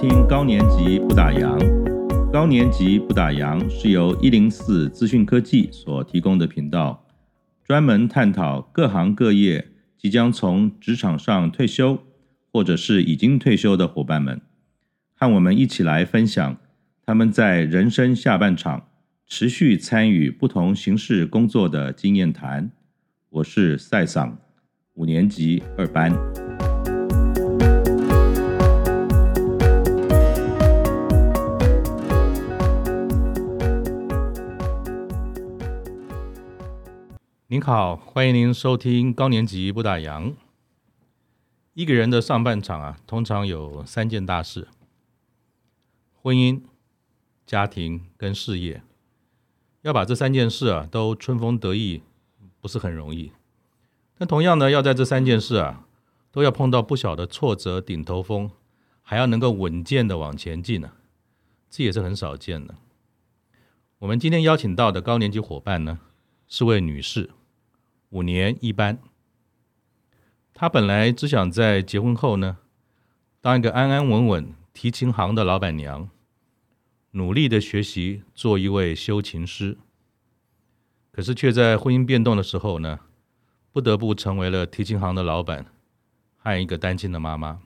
听高年级不打烊。高年级不打烊是由一零四资讯科技所提供的频道，专门探讨各行各业即将从职场上退休，或者是已经退休的伙伴们，和我们一起来分享他们在人生下半场持续参与不同形式工作的经验谈。我是赛桑，五年级二班。您好，欢迎您收听高年级不打烊。一个人的上半场啊，通常有三件大事：婚姻、家庭跟事业。要把这三件事啊都春风得意，不是很容易。但同样呢，要在这三件事啊都要碰到不小的挫折顶头风，还要能够稳健的往前进呢，这也是很少见的。我们今天邀请到的高年级伙伴呢，是位女士。五年一班，他本来只想在结婚后呢，当一个安安稳稳提琴行的老板娘，努力的学习做一位修琴师。可是却在婚姻变动的时候呢，不得不成为了提琴行的老板和一个单亲的妈妈。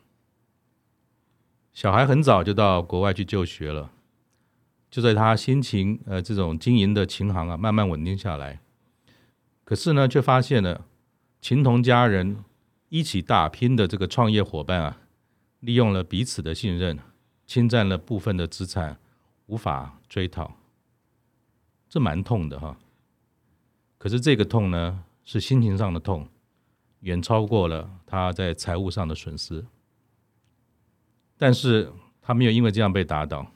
小孩很早就到国外去就学了，就在他心情呃这种经营的琴行啊，慢慢稳定下来。可是呢，却发现了情同家人一起打拼的这个创业伙伴啊，利用了彼此的信任，侵占了部分的资产，无法追讨，这蛮痛的哈。可是这个痛呢，是心情上的痛，远超过了他在财务上的损失。但是他没有因为这样被打倒，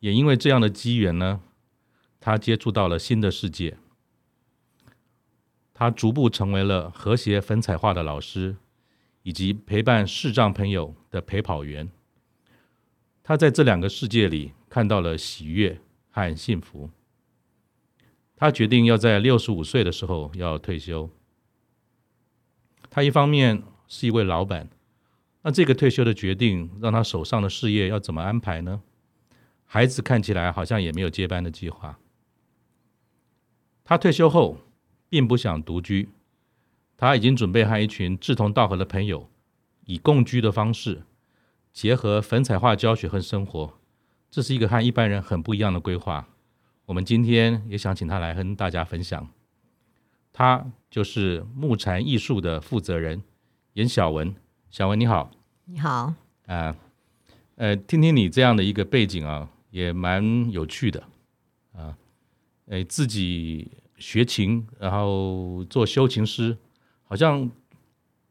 也因为这样的机缘呢，他接触到了新的世界。他逐步成为了和谐粉彩画的老师，以及陪伴视障朋友的陪跑员。他在这两个世界里看到了喜悦和幸福。他决定要在六十五岁的时候要退休。他一方面是一位老板，那这个退休的决定让他手上的事业要怎么安排呢？孩子看起来好像也没有接班的计划。他退休后，并不想独居，他已经准备和一群志同道合的朋友，以共居的方式结合粉彩画教学和生活，这是一个和一般人很不一样的规划。我们今天也想请他来跟大家分享。他就是木禅艺术的负责人严小文。小文你好，你好。啊，呃，听听你这样的一个背景啊，也蛮有趣的啊，呃，自己。学琴，然后做修琴师，好像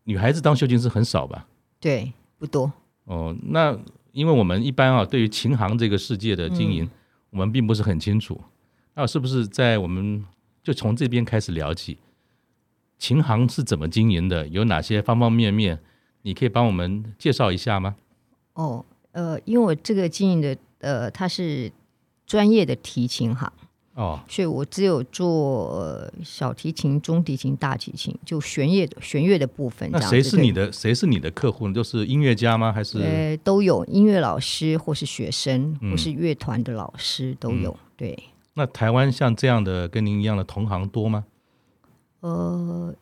女孩子当修琴师很少吧？对，不多。哦，那因为我们一般啊，对于琴行这个世界的经营，嗯、我们并不是很清楚。那是不是在我们就从这边开始聊起，琴行是怎么经营的？有哪些方方面面？你可以帮我们介绍一下吗？哦，呃，因为我这个经营的，呃，它是专业的提琴行。哦，所以我只有做小提琴、中提琴、大提琴，就弦乐弦乐的部分。那谁是你的谁是你的客户呢？就是音乐家吗？还是呃都有音乐老师，或是学生，嗯、或是乐团的老师都有。嗯、对。那台湾像这样的跟您一样的同行多吗？呃，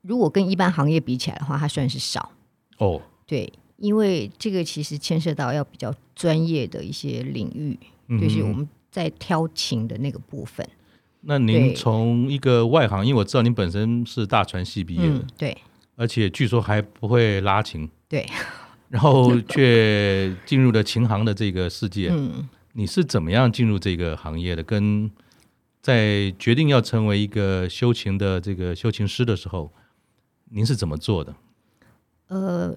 如果跟一般行业比起来的话，它算是少。哦，对，因为这个其实牵涉到要比较专业的一些领域，嗯、就是我们。在挑琴的那个部分，那您从一个外行，因为我知道您本身是大传系毕业的，嗯，对，而且据说还不会拉琴，对，然后却进入了琴行的这个世界。嗯，你是怎么样进入这个行业的？跟在决定要成为一个修琴的这个修琴师的时候，您是怎么做的？呃。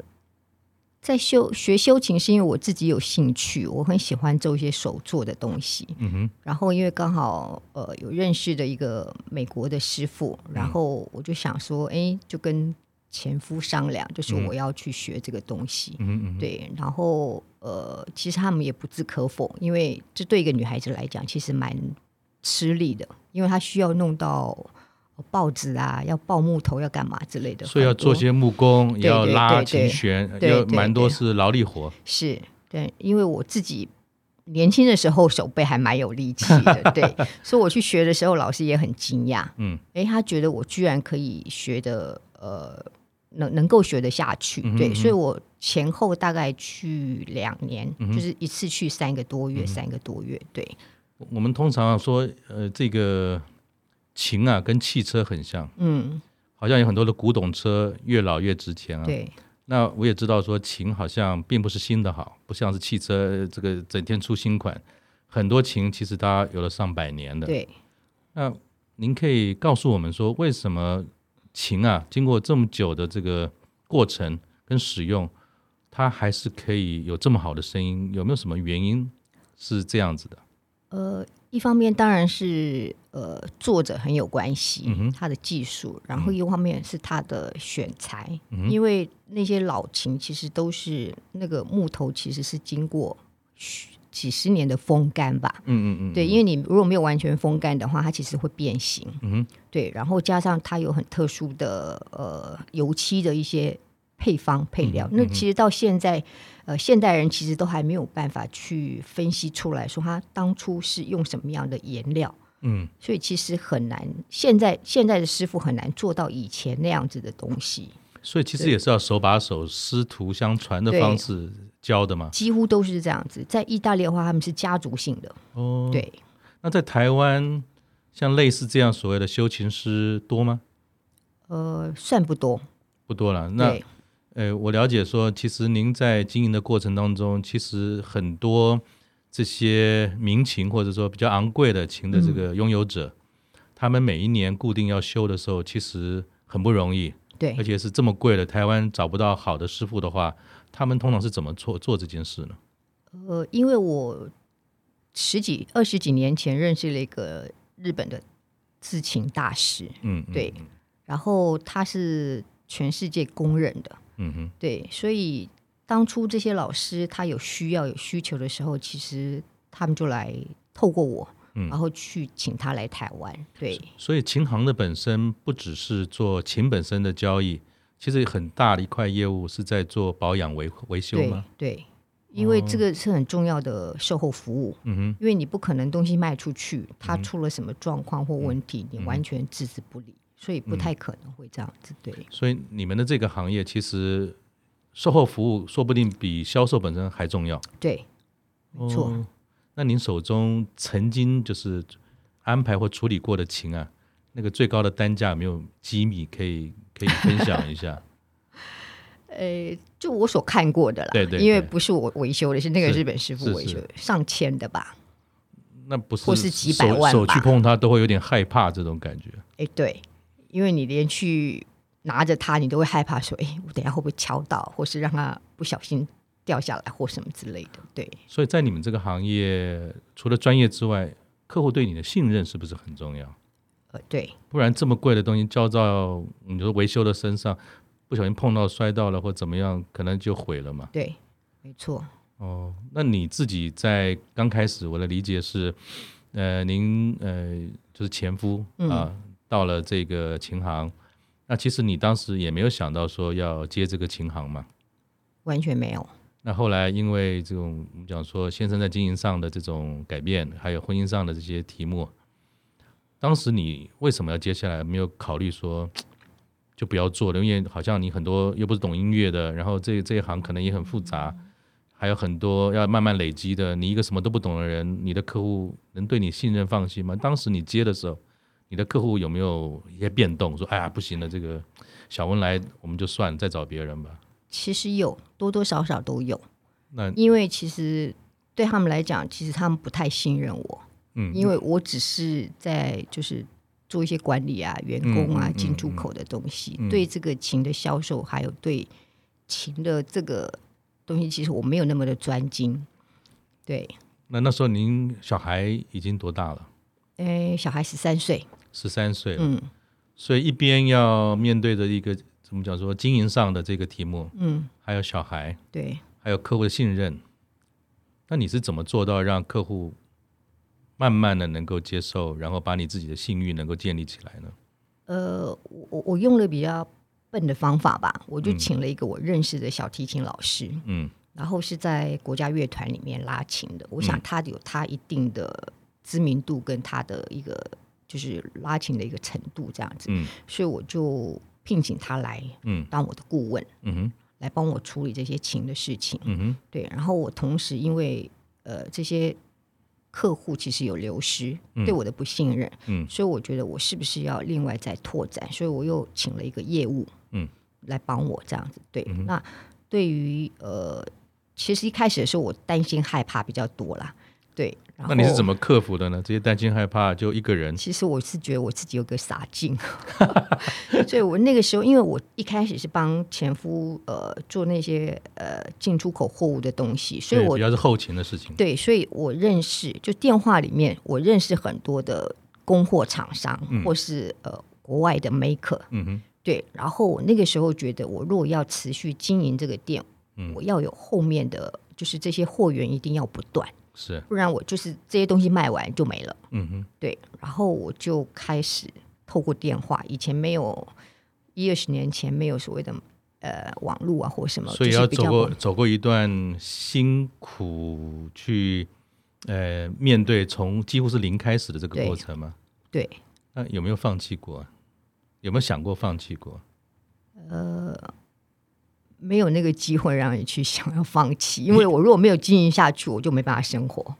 在修学修琴是因为我自己有兴趣，我很喜欢做一些手做的东西。嗯哼。然后因为刚好呃有认识的一个美国的师傅，然后我就想说，哎，就跟前夫商量，就是我要去学这个东西。嗯嗯。对，然后呃，其实他们也不置可否，因为这对一个女孩子来讲其实蛮吃力的，因为她需要弄到。报纸啊，要抱木头，要干嘛之类的，所以要做些木工，也要拉琴弦，要蛮多是劳力活。是，对，因为我自己年轻的时候手背还蛮有力气的，对，所以我去学的时候，老师也很惊讶，嗯，哎，他觉得我居然可以学的，呃，能能够学得下去，对，所以我前后大概去两年，嗯、就是一次去三个多月，嗯、三个多月，对。我们通常说，呃，这个琴啊，跟汽车很像，嗯，好像有很多的古董车越老越值钱啊。对。那我也知道说，琴好像并不是新的好，不像是汽车这个整天出新款，很多琴其实它有了上百年的。对。那您可以告诉我们说，为什么琴啊，经过这么久的这个过程跟使用，它还是可以有这么好的声音？有没有什么原因是这样子的？呃，一方面当然是呃作者很有关系，嗯、他的技术，然后一方面是他的选材，嗯、因为那些老琴其实都是那个木头其实是经过几十年的风干吧，嗯嗯嗯，对，因为你如果没有完全风干的话，它其实会变形，嗯哼，对，然后加上它有很特殊的呃油漆的一些。配方配料，那其实到现在，嗯、呃，现代人其实都还没有办法去分析出来说他当初是用什么样的颜料，嗯，所以其实很难。现在现在的师傅很难做到以前那样子的东西，所以其实也是要手把手师徒相传的方式教的嘛。几乎都是这样子。在意大利的话，他们是家族性的哦。对，那在台湾，像类似这样所谓的修琴师多吗？呃，算不多，不多了。那呃，我了解说，其实您在经营的过程当中，其实很多这些民琴或者说比较昂贵的琴的这个拥有者，嗯、他们每一年固定要修的时候，其实很不容易。对，而且是这么贵的，台湾找不到好的师傅的话，他们通常是怎么做做这件事呢？呃，因为我十几二十几年前认识了一个日本的制琴大师，嗯，对，嗯、然后他是全世界公认的。嗯哼，对，所以当初这些老师他有需要有需求的时候，其实他们就来透过我，嗯、然后去请他来台湾。对，所以琴行的本身不只是做琴本身的交易，其实很大的一块业务是在做保养维维修吗？对，对，因为这个是很重要的售后服务。嗯哼，因为你不可能东西卖出去，它出了什么状况或问题，嗯、你完全置之不理。所以不太可能会这样子，对。所以你们的这个行业其实售后服务说不定比销售本身还重要。对，没错。哦，那您手中曾经就是安排或处理过的琴啊，那个最高的单价有没有机密可以可以分享一下？呃，就我所看过的啦，对，对对，因为不是我维修的，是那个日本师傅维修的，上千的吧？那不是，或是几百万手，手去碰它都会有点害怕这种感觉。哎，对。因为你连去拿着它，你都会害怕说：“哎，我等下会不会敲到，或是让它不小心掉下来，或什么之类的。”对。所以在你们这个行业，除了专业之外，客户对你的信任是不是很重要？呃，对。不然这么贵的东西交到你说维修的身上，不小心碰到摔到了或怎么样，可能就毁了嘛。对，没错。哦，那你自己在刚开始，我的理解是，呃，您呃就是前夫啊。嗯到了这个琴行，那其实你当时也没有想到说要接这个琴行吗？完全没有。那后来因为这种我们讲说先生在经营上的这种改变，还有婚姻上的这些题目，当时你为什么要接下来？没有考虑说就不要做了，因为好像你很多又不是懂音乐的，然后这这一行可能也很复杂，还有很多要慢慢累积的。你一个什么都不懂的人，你的客户能对你信任放心吗？当时你接的时候。你的客户有没有一些变动？说，哎呀，不行了，这个小文来，我们就算再找别人吧。其实有多多少少都有。那因为其实对他们来讲，其实他们不太信任我。嗯，因为我只是在就是做一些管理啊、员工啊、进出口的东西，对这个琴的销售，还有对琴的这个东西，其实我没有那么的专精。对。那那时候您小孩已经多大了？哎，小孩十三岁。十三岁，嗯，所以一边要面对着一个怎么讲说经营上的这个题目，嗯，还有小孩，对，还有客户的信任，那你是怎么做到让客户慢慢的能够接受，然后把你自己的信誉能够建立起来呢？呃，我我用了比较笨的方法吧，我就请了一个我认识的小提琴老师，嗯，然后是在国家乐团里面拉琴的。我想他有他一定的知名度跟他的一个就是拉琴的一个程度这样子，嗯，所以我就聘请他来，嗯，当我的顾问，嗯哼，来帮我处理这些琴的事情，嗯哼，对。然后我同时因为呃这些客户其实有流失，对我的不信任，嗯，所以我觉得我是不是要另外再拓展，所以我又请了一个业务，嗯，来帮我这样子，对，那。对于呃，其实一开始的时候，我担心害怕比较多啦。对，那你是怎么克服的呢？这些担心害怕就一个人？其实我是觉得我自己有个傻劲，所以我那个时候，因为我一开始是帮前夫呃做那些呃进出口货物的东西，所以我比较是后勤的事情。对，所以我认识就电话里面我认识很多的供货厂商，嗯、或是呃国外的 maker。嗯哼。对，然后我那个时候觉得，我如果要持续经营这个店，嗯，我要有后面的就是这些货源一定要不断，是，不然我就是这些东西卖完就没了，嗯哼，对，然后我就开始透过电话，以前没有一二十年前没有所谓的呃网络啊或什么，所以要走过走过一段辛苦去呃面对从几乎是零开始的这个过程吗？对，那有没有放弃过？有没有想过放弃过？呃，没有那个机会让你去想要放弃，因为我如果没有经营下去，我就没办法生活。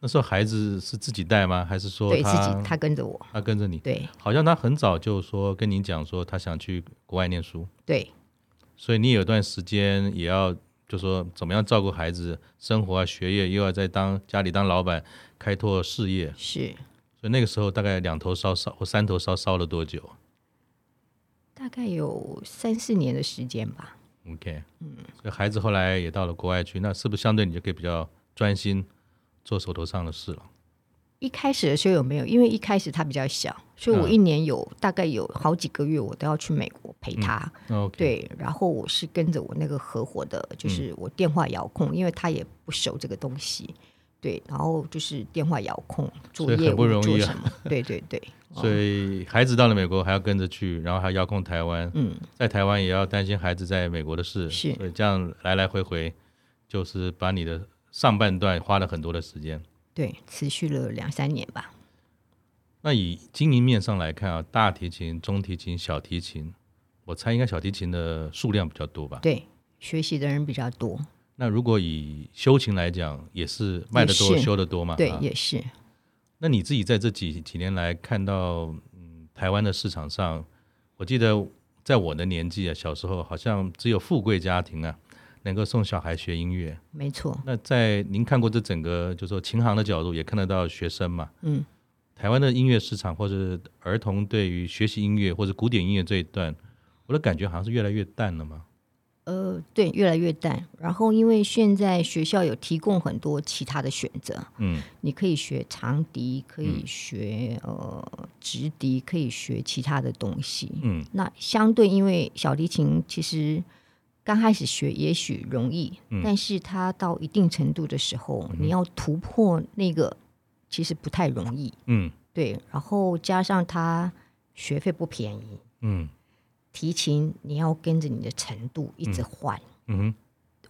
那时候孩子是自己带吗？还是说对自己他跟着我？他跟着你？对，好像他很早就说跟你讲说他想去国外念书。对，所以你有段时间也要就说怎么样照顾孩子生活啊学业，又要在当家里当老板开拓事业。是，所以那个时候大概两头烧烧或三头烧烧了多久？大概有三四年的时间吧。OK，嗯，所以孩子后来也到了国外去，那是不是相对你就可以比较专心做手头上的事了？一开始的时候有没有？因为一开始他比较小，所以我一年有、嗯、大概有好几个月我都要去美国陪他。嗯 okay、对，然后我是跟着我那个合伙的，就是我电话遥控，嗯、因为他也不熟这个东西。对，然后就是电话遥控做业务，很不容易啊。对对对。所以孩子到了美国还要跟着去，然后还要遥控台湾。嗯，在台湾也要担心孩子在美国的事。是，所以这样来来回回，就是把你的上半段花了很多的时间。对，持续了两三年吧。那以经营面上来看啊，大提琴、中提琴、小提琴，我猜应该小提琴的数量比较多吧？对，学习的人比较多。那如果以修琴来讲，也是卖的多、修的多嘛？对，也是。那你自己在这几几年来看到，嗯，台湾的市场上，我记得在我的年纪啊，小时候好像只有富贵家庭啊，能够送小孩学音乐。没错。那在您看过这整个，就是说琴行的角度，也看得到学生嘛？嗯。台湾的音乐市场，或者儿童对于学习音乐或者古典音乐这一段，我的感觉好像是越来越淡了嘛。呃，对，越来越淡。然后，因为现在学校有提供很多其他的选择，嗯，你可以学长笛，可以学、嗯、呃直笛，可以学其他的东西，嗯。那相对，因为小提琴其实刚开始学也许容易，嗯、但是它到一定程度的时候，嗯、你要突破那个其实不太容易，嗯，对。然后加上它学费不便宜，嗯。提琴，你要跟着你的程度一直换。嗯哼，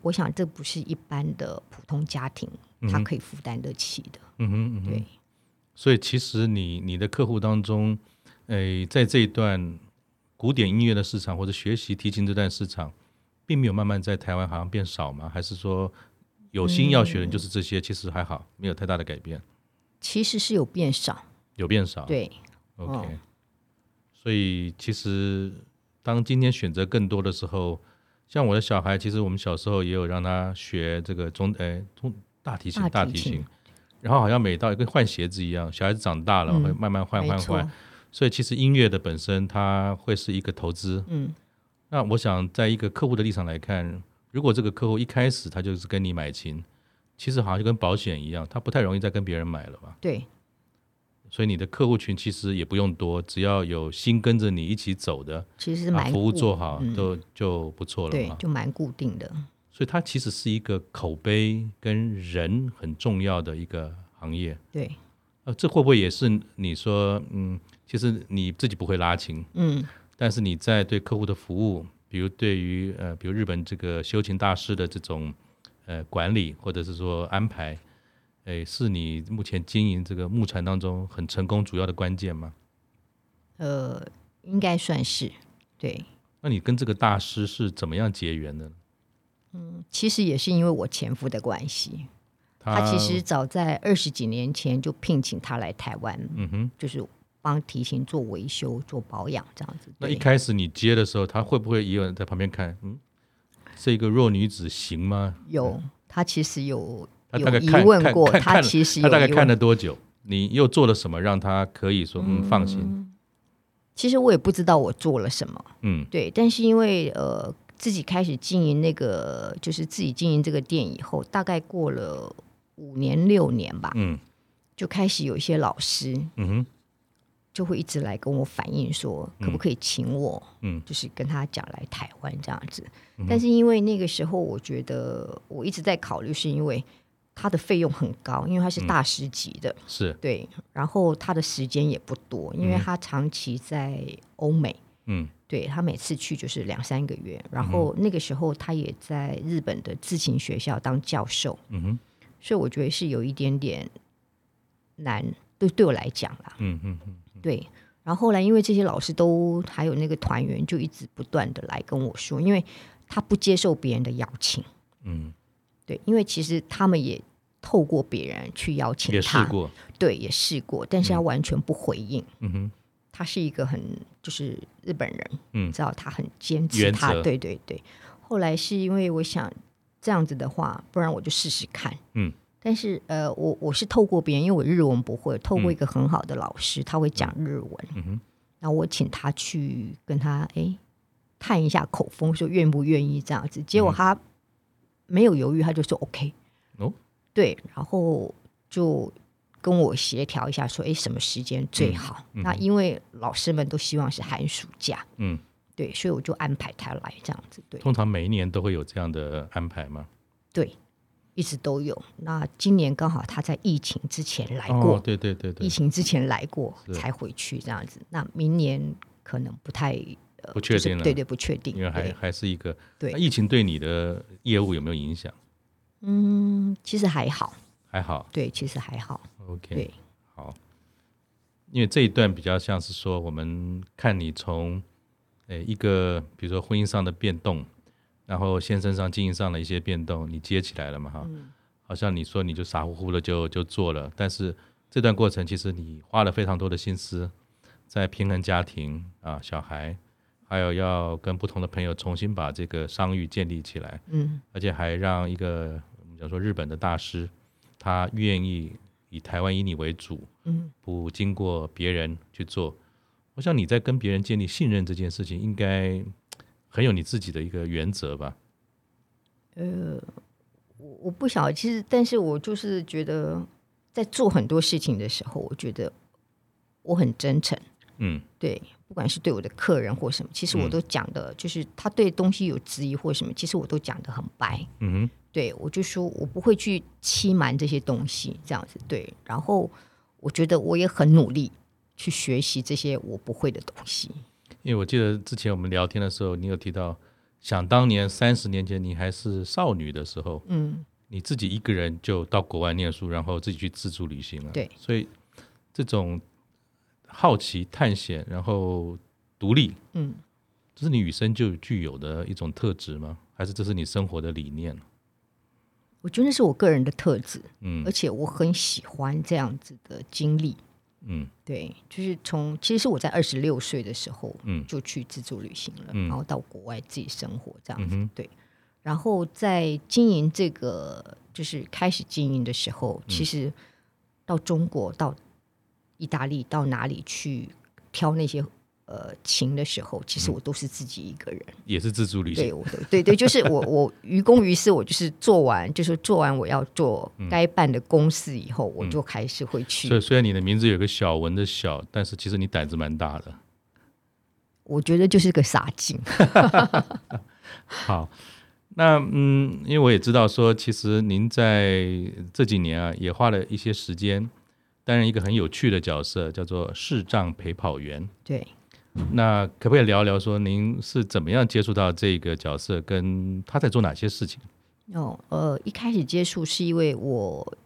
我想这不是一般的普通家庭他可以负担得起的。嗯哼，嗯哼，对。所以其实你你的客户当中，诶，在这一段古典音乐的市场或者学习提琴这段市场，并没有慢慢在台湾好像变少吗？还是说有心要学的就是这些？其实还好，没有太大的改变。其实是有变少，有变少。对，OK。所以其实。当今天选择更多的时候，像我的小孩，其实我们小时候也有让他学这个中诶中大提琴、大提琴，然后好像每到一个换鞋子一样，小孩子长大了、嗯、会慢慢换换换，所以其实音乐的本身它会是一个投资。嗯，那我想在一个客户的立场来看，如果这个客户一开始他就是跟你买琴，其实好像就跟保险一样，他不太容易再跟别人买了吧？对。所以你的客户群其实也不用多，只要有心跟着你一起走的，其实是蛮服务做好都、嗯、就不错了。对，就蛮固定的。所以它其实是一个口碑跟人很重要的一个行业。对，呃，这会不会也是你说，嗯，其实你自己不会拉琴，嗯，但是你在对客户的服务，比如对于呃，比如日本这个修琴大师的这种呃管理或者是说安排，诶，是你目前经营这个牧船当中很成功主要的关键吗？呃，应该算是对。那你跟这个大师是怎么样结缘的？嗯，其实也是因为我前夫的关系。他，他其实早在二十几年前就聘请他来台湾，嗯哼，就是帮提琴做维修、做保养这样子。那一开始你接的时候，他会不会也有人在旁边看？嗯，是一个弱女子行吗？有，他其实有他大概有疑问过。他其实他大概看了多久？你又做了什么让他可以说嗯放心？嗯，其实我也不知道我做了什么，嗯，对。但是因为呃自己开始经营那个，就是自己经营这个店以后，大概过了。五年六年吧，嗯，就开始有一些老师，嗯哼，就会一直来跟我反映说，可不可以请我，嗯，就是跟他讲来台湾这样子。嗯、但是因为那个时候，我觉得我一直在考虑，是因为他的费用很高，因为他是大师级的，嗯、是对，然后他的时间也不多，因为他长期在欧美，嗯，对，他每次去就是两三个月，然后那个时候他也在日本的自行学校当教授，嗯哼。所以我觉得是有一点点难，对对我来讲啦。嗯嗯嗯，对。然后后来因为这些老师都还有那个团员，就一直不断的来跟我说，因为他不接受别人的邀请。嗯，对，因为其实他们也透过别人去邀请他，也试过，对，也试过，但是他完全不回应。嗯哼，他是一个很就是日本人，嗯，知道他很坚持他，对对对。后来是因为我想。这样子的话，不然我就试试看。嗯，但是呃，我我是透过别人，因为我日文不会，透过一个很好的老师，嗯、他会讲日文。嗯哼，然后我请他去跟他哎探一下口风，说愿不愿意这样子。结果他没有犹豫，他就说 OK。哦，对，然后就跟我协调一下，说哎什么时间最好？嗯嗯、那因为老师们都希望是寒暑假。嗯。对，所以我就安排他来这样子。对，通常每一年都会有这样的安排吗？对，一直都有。那今年刚好他在疫情之前来过，哦、对对对对，疫情之前来过才回去这样子。那明年可能不太不确定了，对对，不确定，因为还还是一个对。疫情对你的业务有没有影响？嗯，其实还好，还好。对，其实还好。OK，对，好。因为这一段比较像是说，我们看你从。诶，一个比如说婚姻上的变动，然后先生上经营上的一些变动，你接起来了嘛？哈、嗯，好像你说你就傻乎乎的就就做了，但是这段过程其实你花了非常多的心思，在平衡家庭啊、小孩，还有要跟不同的朋友重新把这个商誉建立起来，嗯，而且还让一个我们讲说日本的大师，他愿意以台湾以你为主，嗯，不经过别人去做。我想你在跟别人建立信任这件事情，应该很有你自己的一个原则吧？呃，我我不晓得，其实，但是我就是觉得，在做很多事情的时候，我觉得我很真诚。嗯，对，不管是对我的客人或什么，其实我都讲的，就是他对东西有质疑或什么，其实我都讲得很白。嗯哼，对，我就说我不会去欺瞒这些东西，这样子对。然后我觉得我也很努力。去学习这些我不会的东西，因为我记得之前我们聊天的时候，你有提到，想当年三十年前你还是少女的时候，嗯，你自己一个人就到国外念书，然后自己去自助旅行了，对，所以这种好奇、探险，然后独立，嗯，这是你与生就具有的一种特质吗？还是这是你生活的理念？我觉得是我个人的特质，嗯，而且我很喜欢这样子的经历。嗯，对，就是从其实是我在二十六岁的时候，嗯，就去自助旅行了，嗯、然后到国外自己生活这样子，嗯、对。然后在经营这个，就是开始经营的时候，嗯、其实到中国、到意大利、到哪里去挑那些。呃，琴的时候，其实我都是自己一个人，也是自助旅行。对，我对对，就是我我于公于私，我就是做完，就是做完我要做该办的公事以后，嗯、我就开始会去。所以虽然你的名字有个小文的小，但是其实你胆子蛮大的。我觉得就是个傻劲。好，那嗯，因为我也知道说，其实您在这几年啊，也花了一些时间担任一个很有趣的角色，叫做视障陪跑员。对。那可不可以聊聊说您是怎么样接触到这个角色，跟他在做哪些事情？哦，呃，一开始接触是因为我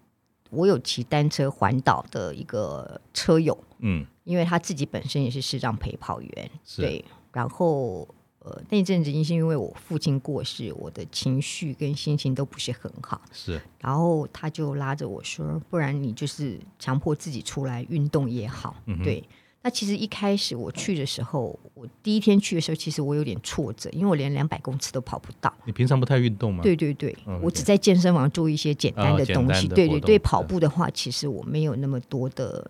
我有骑单车环岛的一个车友，嗯，因为他自己本身也是视障陪跑员，对，然后。呃，那阵子因是因为我父亲过世，我的情绪跟心情都不是很好。是，然后他就拉着我说：“不然你就是强迫自己出来运动也好。嗯”对。那其实一开始我去的时候，我第一天去的时候，其实我有点挫折，因为我连两百公尺都跑不到。你平常不太运动吗？对对对，嗯、我只在健身房做一些简单的东西。哦、对对对，跑步的话，其实我没有那么多的。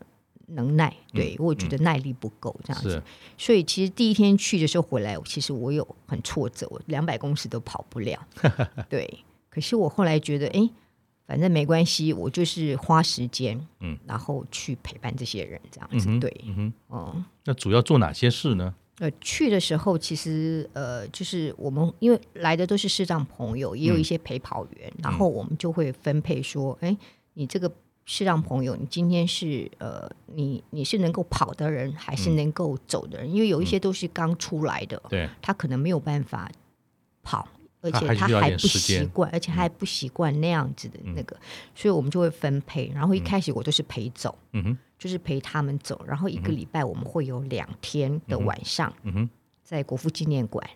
能耐，对，我觉得耐力不够这样子，嗯、所以其实第一天去的时候回来，其实我有很挫折，我两百公尺都跑不了。对，可是我后来觉得，哎，反正没关系，我就是花时间，嗯，然后去陪伴这些人这样子。嗯、对，嗯，嗯，那主要做哪些事呢？呃，去的时候其实呃，就是我们因为来的都是视障朋友，也有一些陪跑员，嗯、然后我们就会分配说，哎，你这个。是让朋友，你今天是呃，你你是能够跑的人，还是能够走的人？嗯、因为有一些都是刚出来的，对、嗯，他可能没有办法跑，而且他还不习惯，而且还不习惯那样子的那个，嗯、所以我们就会分配。然后一开始我都是陪走，嗯哼，就是陪他们走。然后一个礼拜我们会有两天的晚上，嗯哼，在国父纪念馆。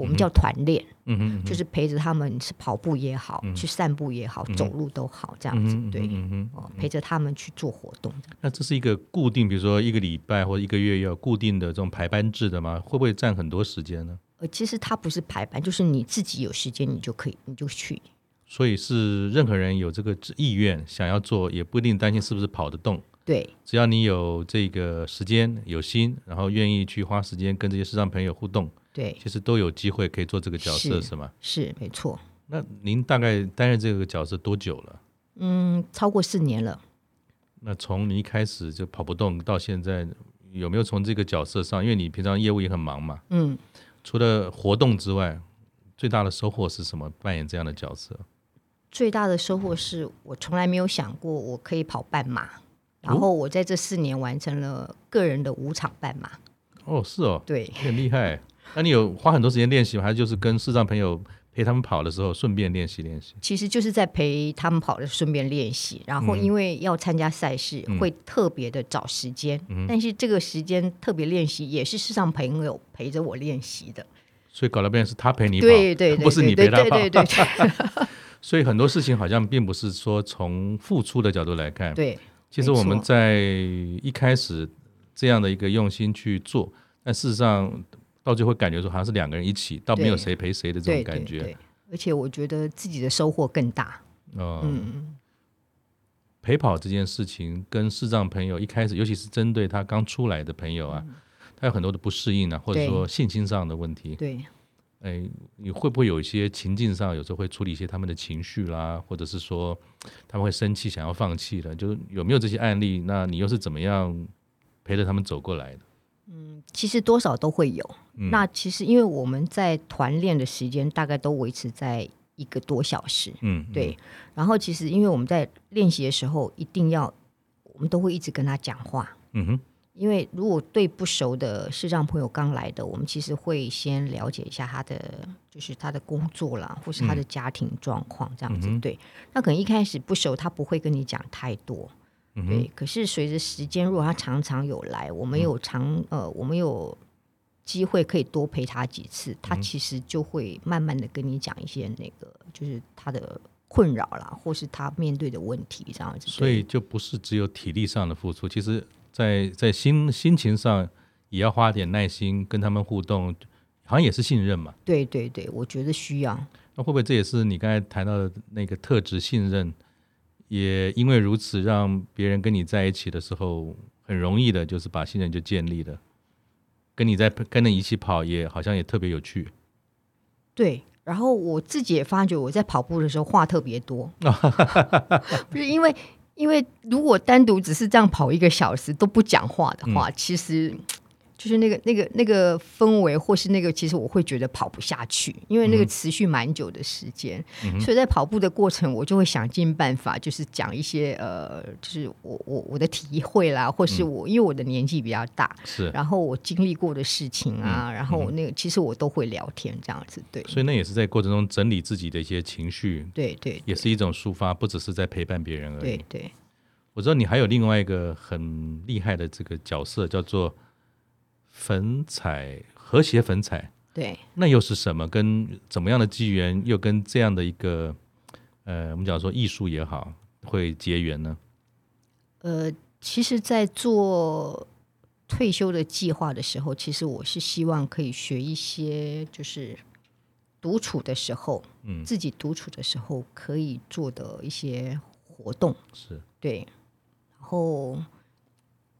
我们叫团练，嗯哼，就是陪着他们是跑步也好，去散步也好，走路都好，这样子，对，哦，陪着他们去做活动。那这是一个固定，比如说一个礼拜或者一个月要固定的这种排班制的吗？会不会占很多时间呢？呃，其实它不是排班，就是你自己有时间，你就可以，你就去。所以是任何人有这个意愿想要做，也不一定担心是不是跑得动。对，只要你有这个时间、有心，然后愿意去花时间跟这些视障朋友互动。对，其实都有机会可以做这个角色，是，是吗？是，没错。那您大概担任这个角色多久了？嗯，超过四年了。那从你一开始就跑不动到现在，有没有从这个角色上？因为你平常业务也很忙嘛。嗯。除了活动之外，最大的收获是什么？扮演这样的角色？最大的收获是我从来没有想过我可以跑半马，然后我在这四年完成了个人的五场半马。哦，是哦，对，很厉害。那你有花很多时间练习吗？还是就是跟视障朋友陪他们跑的时候顺便练习练习？其实就是在陪他们跑的顺便练习，然后因为要参加赛事，嗯、会特别的找时间。嗯、但是这个时间特别练习也是视障朋友陪着我练习的。所以搞了半天是他陪你跑，对对，对，不是你陪他跑。对对对，对，所以很多事情好像并不是说从付出的角度来看。对，其实我们在一开始这样的一个用心去做，但事实上。到最后感觉说好像是两个人一起，倒没有谁陪谁的这种感觉。对对对，而且我觉得自己的收获更大。哦、嗯，陪跑这件事情跟视障朋友一开始，尤其是针对他刚出来的朋友啊，嗯、他有很多的不适应啊，或者说信心上的问题。对，哎，你会不会有一些情境上，有时候会处理一些他们的情绪啦，或者是说他们会生气，想要放弃的，就是有没有这些案例？那你又是怎么样陪着他们走过来的？嗯，其实多少都会有。嗯、那其实因为我们在团练的时间大概都维持在一个多小时。嗯，嗯对。然后其实因为我们在练习的时候，一定要我们都会一直跟他讲话。嗯哼。因为如果对不熟的视障朋友刚来的，我们其实会先了解一下他的，就是他的工作啦，或是他的家庭状况这样子。嗯、对。那可能一开始不熟，他不会跟你讲太多。对，可是随着时间，如果他常常有来，我们有常、嗯、呃，我们有机会可以多陪他几次，他其实就会慢慢的跟你讲一些那个，就是他的困扰啦，或是他面对的问题这样子。所以就不是只有体力上的付出，其实在在心心情上也要花点耐心跟他们互动，好像也是信任嘛。对对对，我觉得需要。那会不会这也是你刚才谈到的那个特质信任？也因为如此，让别人跟你在一起的时候，很容易的，就是把信任就建立了。跟你在跟着一起跑，也好像也特别有趣。对，然后我自己也发觉，我在跑步的时候话特别多。不是因为，因为如果单独只是这样跑一个小时都不讲话的话，嗯、其实就是那个那个那个氛围，或是那个，其实我会觉得跑不下去，因为那个持续蛮久的时间，嗯、所以在跑步的过程，我就会想尽办法，就是讲一些呃，就是我我我的体会啦，或是我、嗯、因为我的年纪比较大，是，然后我经历过的事情啊，嗯、然后我那个、嗯、其实我都会聊天这样子，对，所以那也是在过程中整理自己的一些情绪，对，对对，也是一种抒发，不只是在陪伴别人而已，对对。我知道你还有另外一个很厉害的这个角色，叫做。粉彩和谐粉彩，对，那又是什么？跟怎么样的机缘，又跟这样的一个呃，我们讲说艺术也好，会结缘呢？呃，其实，在做退休的计划的时候，其实我是希望可以学一些，就是独处的时候，嗯，自己独处的时候可以做的一些活动，是对，然后。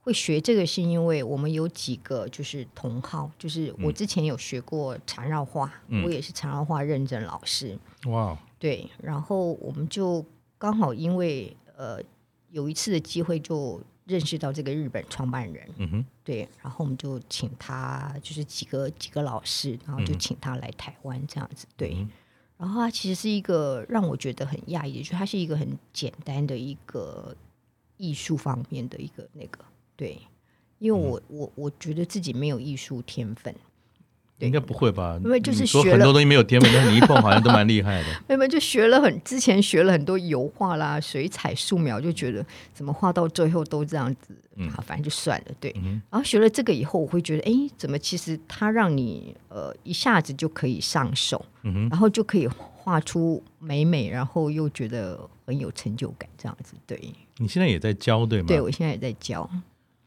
会学这个是因为我们有几个就是同好，就是我之前有学过缠绕画，嗯、我也是缠绕画认证老师。哇，对，然后我们就刚好因为呃有一次的机会就认识到这个日本创办人，嗯哼，对，然后我们就请他就是几个几个老师，然后就请他来台湾这样子，对，嗯、然后他其实是一个让我觉得很讶异的，就他是一个很简单的一个艺术方面的一个那个。对，因为我、嗯、我我觉得自己没有艺术天分，应该不会吧？因为就是学很多东西没有天分，但是你一碰好像都蛮厉害的。没有，就学了很之前学了很多油画啦、水彩、素描，就觉得怎么画到最后都这样子，嗯，好反正就算了。对，嗯、然后学了这个以后，我会觉得，哎，怎么其实它让你呃一下子就可以上手，嗯、哼然后就可以画出美美，然后又觉得很有成就感，这样子。对，你现在也在教对吗？对，我现在也在教。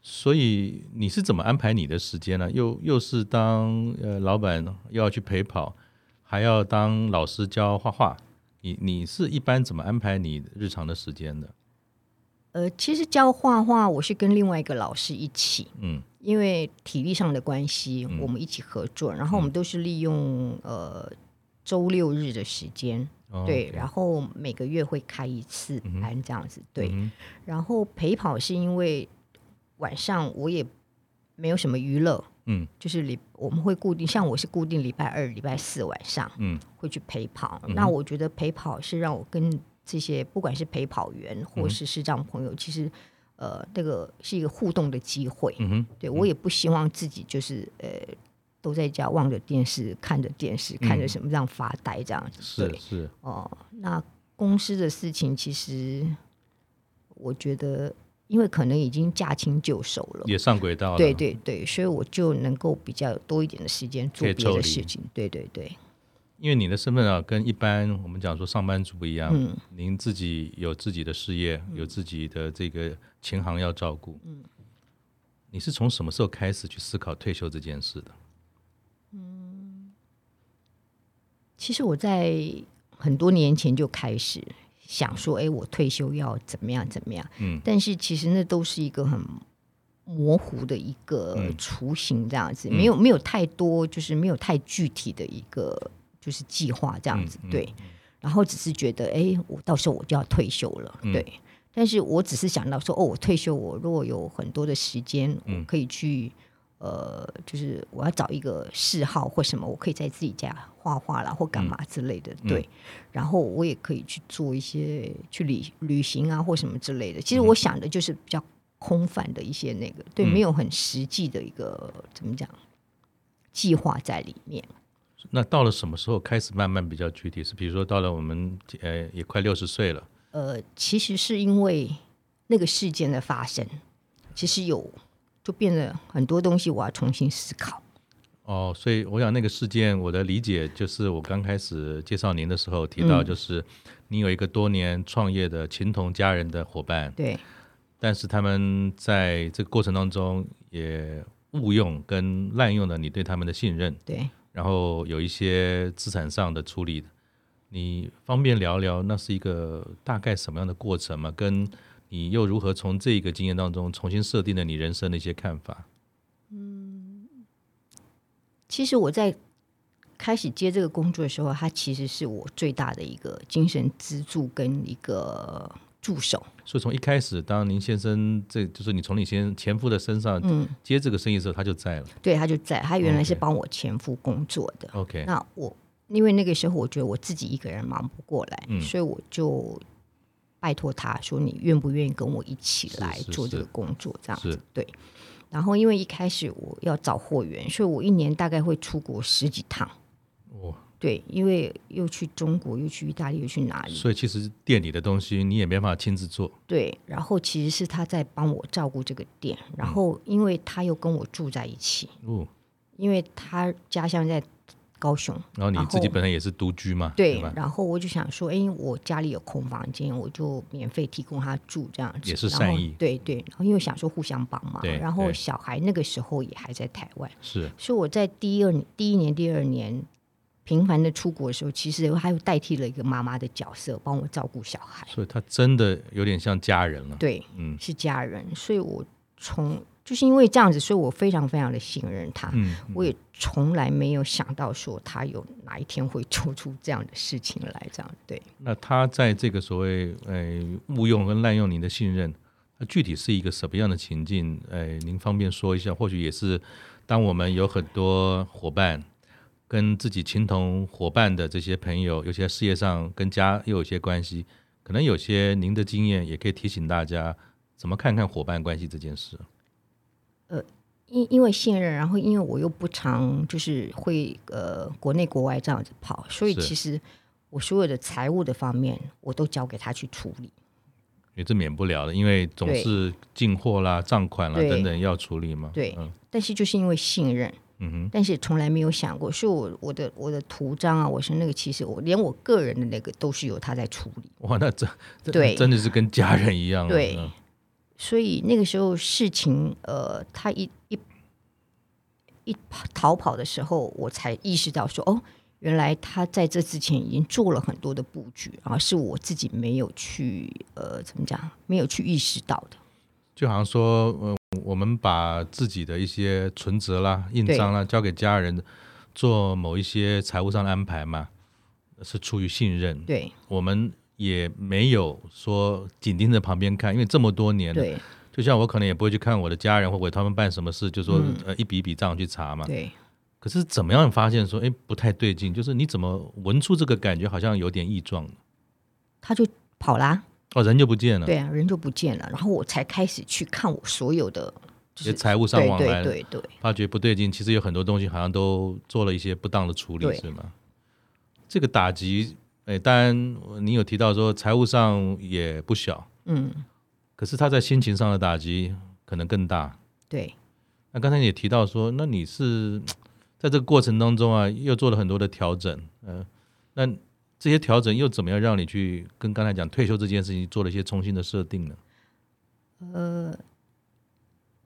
所以你是怎么安排你的时间呢？又又是当呃老板，又要去陪跑，还要当老师教画画。你你是一般怎么安排你日常的时间的？呃，其实教画画，我是跟另外一个老师一起，嗯，因为体力上的关系，我们一起合作，嗯、然后我们都是利用呃周六日的时间，哦、对，然后每个月会开一次班这样子，嗯、对，嗯、然后陪跑是因为。晚上我也没有什么娱乐，嗯，就是礼我们会固定，像我是固定礼拜二、礼拜四晚上，嗯，会去陪跑。嗯、那我觉得陪跑是让我跟这些不管是陪跑员或是视障朋友，嗯、其实呃，那个是一个互动的机会。嗯哼，对我也不希望自己就是呃都在家望着电视，看着电视，看着什么这样发呆这样子。对，是是哦、呃，那公司的事情其实我觉得。因为可能已经驾轻就熟了，也上轨道了，对对对，所以我就能够比较多一点的时间做别的事情。对对对，因为你的身份啊，跟一般我们讲说上班族不一样，嗯，您自己有自己的事业，嗯、有自己的这个琴行要照顾，嗯，你是从什么时候开始去思考退休这件事的？嗯，其实我在很多年前就开始。想说，哎，我退休要怎么样怎么样？嗯，但是其实那都是一个很模糊的一个雏形，这样子，嗯、没有没有太多，就是没有太具体的一个就是计划这样子，嗯、对。然后只是觉得，哎，我到时候我就要退休了，嗯、对。但是我只是想到说，哦，我退休，我如果有很多的时间，我可以去。呃，就是我要找一个嗜好或什么，我可以在自己家画画啦，或干嘛之类的。嗯、对，然后我也可以去做一些去旅旅行啊，或什么之类的。其实我想的就是比较空泛的一些那个，对，没有很实际的一个怎么讲计划在里面。那到了什么时候开始慢慢比较具体？是比如说到了我们呃也快六十岁了。呃，其实是因为那个事件的发生，其实有。就变得很多东西，我要重新思考。哦，所以我想那个事件，我的理解就是，我刚开始介绍您的时候提到，就是你有一个多年创业的情同家人的伙伴，对，但是他们在这个过程当中也误用跟滥用了你对他们的信任，对，然后有一些资产上的处理，你方便聊聊那是一个大概什么样的过程吗？跟你又如何从这个经验当中重新设定了你人生的一些看法？嗯，其实我在开始接这个工作的时候，它其实是我最大的一个精神支柱跟一个助手。所以从一开始，当您先生这就是你从你先前夫的身上接这个生意的时候，嗯、他就在了。对，他就在。他原来是帮我前夫工作的。OK。那我因为那个时候我觉得我自己一个人忙不过来，嗯、所以我就拜托他说：“你愿不愿意跟我一起来做这个工作？”这样子。对。然后因为一开始我要找货源，所以我一年大概会出国十几趟。哦。对，因为又去中国，又去意大利，又去哪里？所以其实店里的东西你也没办法亲自做。对，然后其实是他在帮我照顾这个店，然后因为他又跟我住在一起，哦，因为他家乡在高雄，然后你自己本身也是独居嘛，对，然后我就想说，哎，我家里有空房间，我就免费提供他住，这样子也是善意，对对。然后因为想说互相帮忙，然后小孩那个时候也还在台湾，是，所以我在第一二第一年、第二年。频繁的出国的时候，其实还有代替了一个妈妈的角色，帮我照顾小孩。所以他真的有点像家人了。对，嗯，是家人。所以我从就是因为这样子，所以我非常非常的信任他。嗯，我也从来没有想到说他有哪一天会做出这样的事情来。这样对。那他在这个所谓呃误用跟滥用您的信任，那具体是一个什么样的情境？呃，您方便说一下？或许也是当我们有很多伙伴。跟自己情同伙伴的这些朋友，有些事业上跟家又有些关系，可能有些您的经验也可以提醒大家怎么看看伙伴关系这件事。呃，因因为信任，然后因为我又不常就是会呃国内国外这样子跑，所以其实我所有的财务的方面我都交给他去处理。也是免不了的，因为总是进货啦、账款啦等等要处理嘛。对，嗯、但是就是因为信任。嗯哼，但是从来没有想过，所以我我的我的图章啊，我是那个，其实我连我个人的那个都是由他在处理。哇，那这对，真的是跟家人一样。对，嗯、所以那个时候事情，呃，他一一一逃跑的时候，我才意识到说，哦，原来他在这之前已经做了很多的布局，然后是我自己没有去，呃，怎么讲，没有去意识到的。就好像说，呃我们把自己的一些存折啦、印章啦交给家人，做某一些财务上的安排嘛，是出于信任。对，我们也没有说紧盯着旁边看，因为这么多年了，对，就像我可能也不会去看我的家人或为他们办什么事，就说呃一笔一笔账去查嘛。对。可是怎么样发现说，哎，不太对劲？就是你怎么闻出这个感觉，好像有点异状？他就跑啦。哦，人就不见了。对啊，人就不见了。然后我才开始去看我所有的这些财务上往来，对对对，发觉不对劲。其实有很多东西好像都做了一些不当的处理，是吗？这个打击，哎，当然你有提到说财务上也不小，嗯，可是他在心情上的打击可能更大。对。那刚才也提到说，那你是在这个过程当中啊，又做了很多的调整，嗯、呃，那。这些调整又怎么样让你去跟刚才讲退休这件事情做了一些重新的设定呢？呃，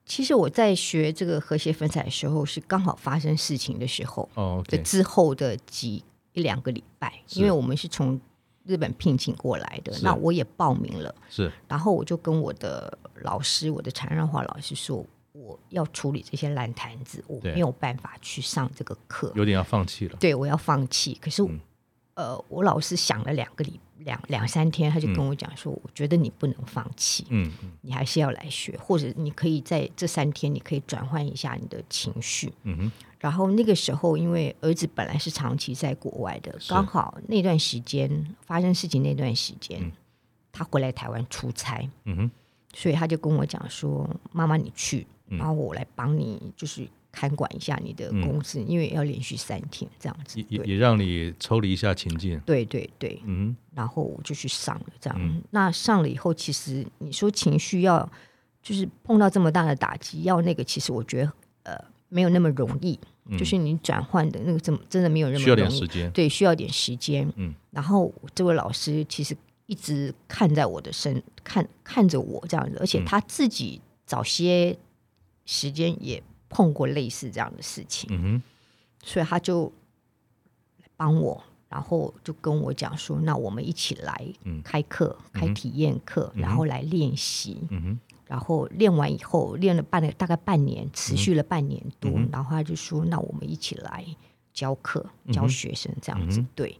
其实我在学这个和谐粉彩的时候，是刚好发生事情的时候哦，的之后的几一两个礼拜，因为我们是从日本聘请过来的，那我也报名了，是，然后我就跟我的老师，我的禅让画老师说，我要处理这些烂摊子，我没有办法去上这个课，有点要放弃了，对，我要放弃，可是。呃，我老师想了两个礼两两三天，他就跟我讲说：“嗯、我觉得你不能放弃，嗯，你还是要来学，或者你可以在这三天，你可以转换一下你的情绪。”嗯哼。然后那个时候，因为儿子本来是长期在国外的，刚好那段时间发生事情那段时间，嗯、他回来台湾出差，嗯哼，所以他就跟我讲说：“妈妈，你去，然后我来帮你，就是。”看管一下你的公司，嗯、因为要连续三天这样子，也也让你抽离一下情境。对对对，嗯，然后我就去上了这样。嗯、那上了以后，其实你说情绪要就是碰到这么大的打击，要那个，其实我觉得呃没有那么容易，嗯、就是你转换的那个怎么真的没有那么容易，需要点时间。对，需要点时间。嗯，然后这位老师其实一直看在我的身看看着我这样子，而且他自己早些时间也。碰过类似这样的事情，嗯、所以他就帮我，然后就跟我讲说：“那我们一起来开课，嗯、开体验课，嗯、然后来练习。然后练完以后，练了半个大概半年，持续了半年多。嗯、然后他就说：‘那我们一起来教课，教学生这样子。对，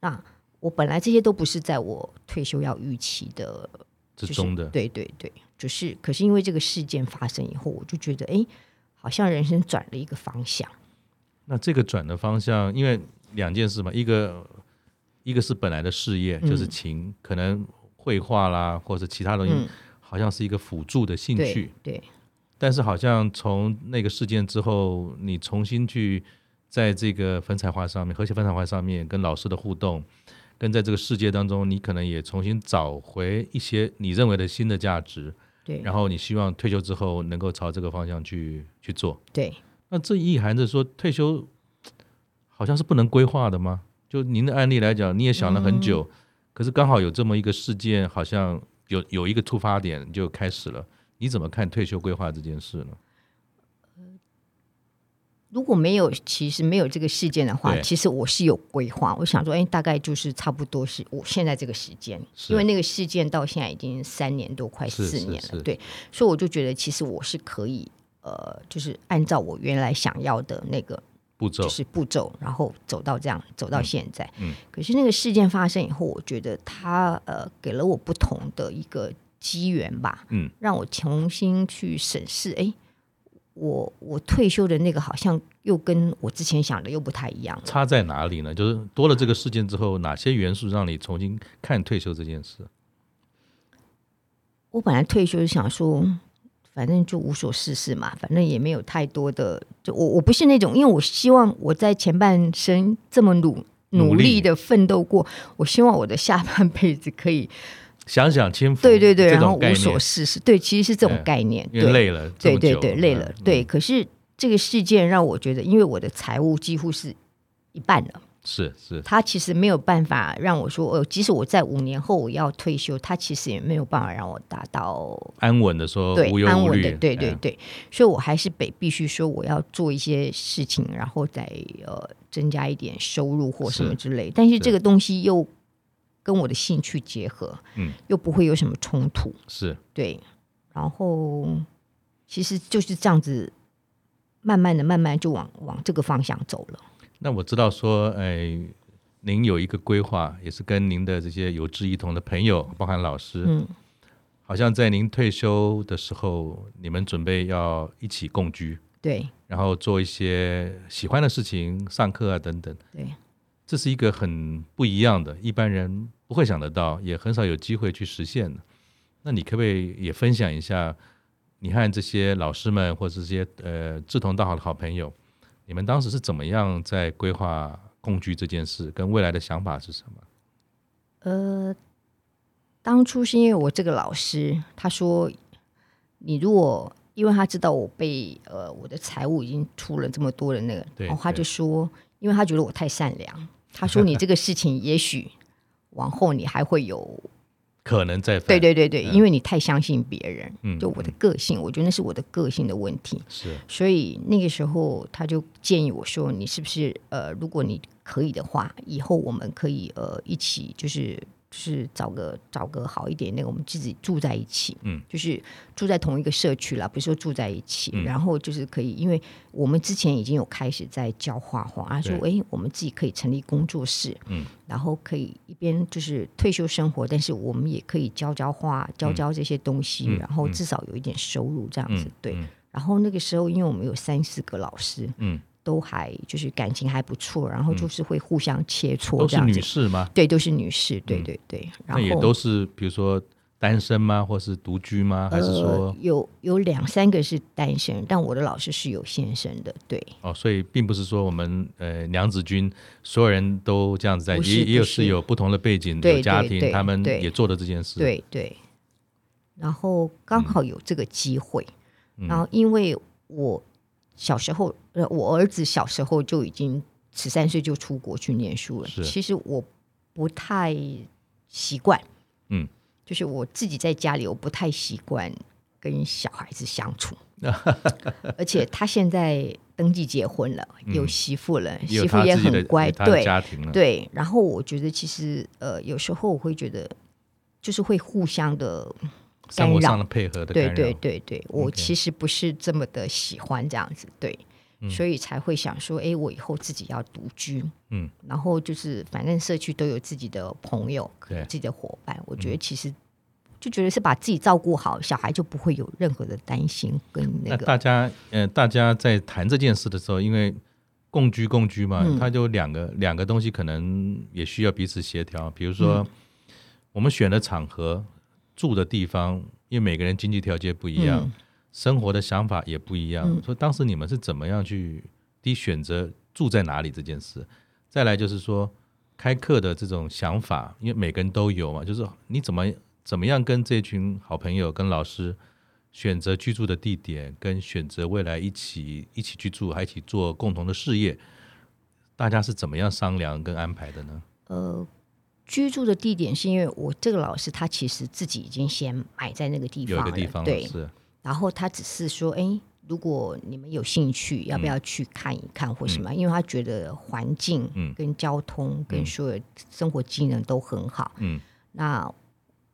那我本来这些都不是在我退休要预期的之中的。对对对，就是，可是因为这个事件发生以后，我就觉得，哎，好像人生转了一个方向。那这个转的方向，因为两件事嘛，一个一个是本来的事业，就是琴，嗯、可能绘画啦，或者其他东西，嗯、好像是一个辅助的兴趣。对。对但是好像从那个事件之后，你重新去在这个粉彩画上面，和谐粉彩画上面跟老师的互动，跟在这个世界当中，你可能也重新找回一些你认为的新的价值。对。然后你希望退休之后能够朝这个方向去去做。对。那这意含着说，退休好像是不能规划的吗？就您的案例来讲，你也想了很久，嗯、可是刚好有这么一个事件，好像有有一个突发点就开始了。你怎么看退休规划这件事呢？如果没有，其实没有这个事件的话，其实我是有规划。我想说，哎，大概就是差不多是我现在这个时间，因为那个事件到现在已经三年多，快四年了，对，所以我就觉得其实我是可以，呃，就是按照我原来想要的那个步骤，就是步骤，然后走到这样，走到现在。嗯，可是那个事件发生以后，我觉得它呃给了我不同的一个。机缘吧，嗯，让我重新去审视，哎，我我退休的那个好像又跟我之前想的又不太一样，差在哪里呢？就是多了这个事件之后，哪些元素让你重新看退休这件事？我本来退休就想说，反正就无所事事嘛，反正也没有太多的，就我我不是那种，因为我希望我在前半生这么努努力的奋斗过，我希望我的下半辈子可以。享享清楚，对对对，然后无所事事，对，其实是这种概念。对，累了，对对对，累了，对。可是这个事件让我觉得，因为我的财务几乎是一半了，是是。他其实没有办法让我说，呃，即使我在五年后我要退休，他其实也没有办法让我达到安稳的说，对，安稳的，对对对。所以我还是得必须说，我要做一些事情，然后再呃增加一点收入或什么之类。但是这个东西又。跟我的兴趣结合，嗯，又不会有什么冲突，是。对，然后其实就是这样子，慢慢的、慢慢就往往这个方向走了。那我知道说，哎，您有一个规划，也是跟您的这些有志一同的朋友，包含老师，嗯，好像在您退休的时候，你们准备要一起共居，对，然后做一些喜欢的事情，上课啊等等，对。这是一个很不一样的，一般人不会想得到，也很少有机会去实现的。那你可不可以也分享一下，你和这些老师们或者这些呃志同道合的好朋友，你们当时是怎么样在规划共居这件事，跟未来的想法是什么？呃，当初是因为我这个老师他说，你如果因为他知道我被呃我的财务已经出了这么多的那个，然后他就说。因为他觉得我太善良，他说你这个事情也许往后你还会有可能再对对对对，因为你太相信别人，就我的个性，我觉得那是我的个性的问题。是，所以那个时候他就建议我说，你是不是呃，如果你可以的话，以后我们可以呃一起就是。就是找个找个好一点那个，我们自己住在一起，嗯，就是住在同一个社区啦，不是说住在一起，嗯、然后就是可以，因为我们之前已经有开始在教画画，他说，哎，我们自己可以成立工作室，嗯，然后可以一边就是退休生活，但是我们也可以教教画，教教这些东西，嗯、然后至少有一点收入这样子，嗯、对。然后那个时候，因为我们有三四个老师，嗯。都还就是感情还不错，然后就是会互相切磋。都是女士吗？对，都是女士。对对对。那也都是比如说单身吗？或是独居吗？还是说有有两三个是单身，但我的老师是有先生的。对。哦，所以并不是说我们呃娘子军所有人都这样子在，也也有是有不同的背景有家庭，他们也做的这件事。对对。然后刚好有这个机会，然后因为我。小时候，呃，我儿子小时候就已经十三岁就出国去念书了。是其实我不太习惯，嗯，就是我自己在家里，我不太习惯跟小孩子相处。而且他现在登记结婚了，嗯、有媳妇了，媳妇也很乖，对，对。然后我觉得其实，呃，有时候我会觉得，就是会互相的。生活上的配合的，对对对对，我其实不是这么的喜欢这样子，对，所以才会想说，哎，我以后自己要独居，嗯，然后就是反正社区都有自己的朋友，自己的伙伴，我觉得其实就觉得是把自己照顾好，小孩就不会有任何的担心跟那个。那大家，呃，大家在谈这件事的时候，因为共居共居嘛，他、嗯、就两个两个东西可能也需要彼此协调。比如说，嗯、我们选的场合、住的地方，因为每个人经济条件不一样，嗯、生活的想法也不一样。嗯、所以当时你们是怎么样去第一选择住在哪里这件事？再来就是说开课的这种想法，因为每个人都有嘛，就是你怎么。怎么样跟这群好朋友、跟老师选择居住的地点，跟选择未来一起一起居住，还一起做共同的事业，大家是怎么样商量跟安排的呢？呃，居住的地点是因为我这个老师他其实自己已经先买在那个地方了，地方对，是。然后他只是说，哎，如果你们有兴趣，要不要去看一看或什么？嗯、因为他觉得环境、跟交通、嗯、跟所有生活机能都很好。嗯，那。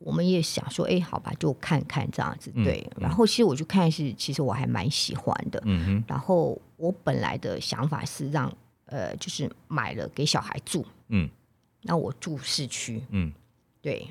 我们也想说，哎，好吧，就看看这样子，对。然后其实我就看是，其实我还蛮喜欢的。嗯哼。然后我本来的想法是让，呃，就是买了给小孩住。嗯。那我住市区。嗯。对。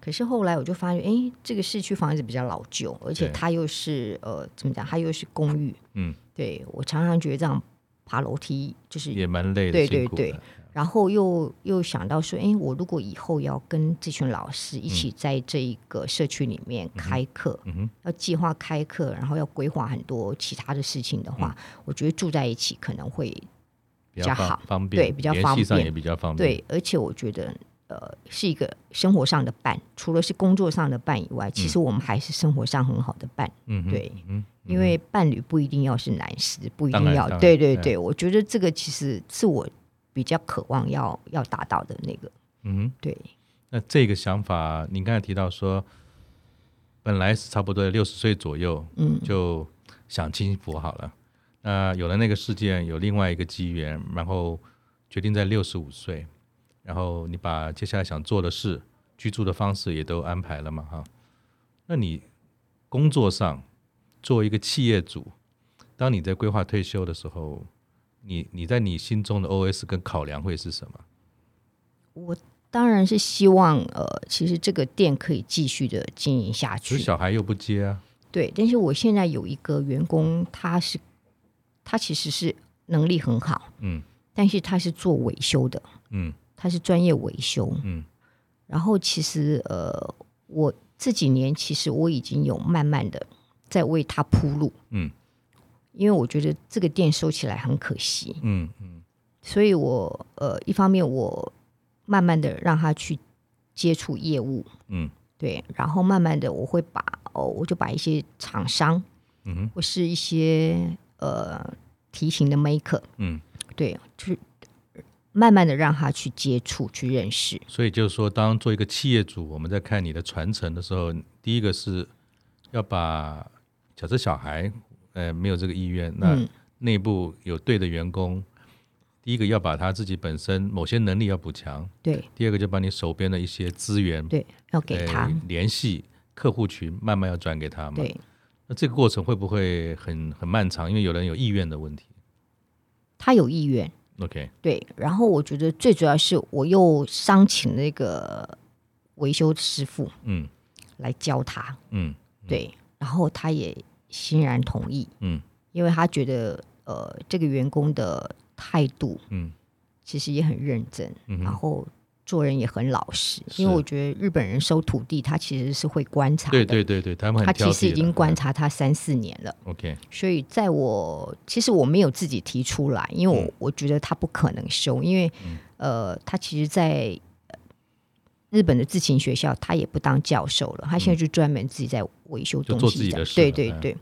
可是后来我就发现，哎，这个市区房子比较老旧，而且它又是呃，怎么讲？它又是公寓。嗯。对，我常常觉得这样爬楼梯就是也蛮累的，对对对。然后又又想到说，哎，我如果以后要跟这群老师一起在这一个社区里面开课，嗯嗯、要计划开课，然后要规划很多其他的事情的话，嗯、我觉得住在一起可能会比较好，方，便，对，比较方便，也比较方便，对，而且我觉得，呃，是一个生活上的伴，除了是工作上的伴以外，其实我们还是生活上很好的伴，嗯，对，嗯，因为伴侣不一定要是男士，不一定要，对对对，我觉得这个其实是我。比较渴望要要达到的那个，嗯，对。那这个想法，您刚才提到说，本来是差不多六十岁左右，嗯，就享清福好了。那有了那个事件，有另外一个机缘，然后决定在六十五岁，然后你把接下来想做的事、居住的方式也都安排了嘛，哈。那你工作上作为一个企业主，当你在规划退休的时候。你你在你心中的 OS 跟考量会是什么？我当然是希望，呃，其实这个店可以继续的经营下去。小孩又不接啊？对，但是我现在有一个员工，他是他其实是能力很好，嗯，但是他是做维修的，嗯，他是专业维修，嗯，然后其实呃，我这几年其实我已经有慢慢的在为他铺路，嗯。因为我觉得这个店收起来很可惜，嗯嗯，所以我呃一方面我慢慢的让他去接触业务，嗯，对，然后慢慢的我会把哦，我就把一些厂商，嗯，或是一些呃提琴的 maker，嗯，对，就是慢慢的让他去接触去认识。所以就是说，当做一个企业主，我们在看你的传承的时候，第一个是要把假设小孩。呃，没有这个意愿，那内部有对的员工，嗯、第一个要把他自己本身某些能力要补强，对；第二个就把你手边的一些资源，对，要给他联系客户群，慢慢要转给他嘛。对，那这个过程会不会很很漫长？因为有人有意愿的问题。他有意愿，OK，对。然后我觉得最主要是我又商请那个维修师傅，嗯，来教他，嗯，对。然后他也。欣然同意，嗯，因为他觉得，呃，这个员工的态度，嗯，其实也很认真，嗯、然后做人也很老实。因为我觉得日本人收徒弟，他其实是会观察的，对对对对，他们很他其实已经观察他三四年了，OK。所以在我其实我没有自己提出来，因为我、嗯、我觉得他不可能收，因为，嗯、呃，他其实，在日本的自勤学校，他也不当教授了，他现在就专门自己在维修东西。对对对。嗯、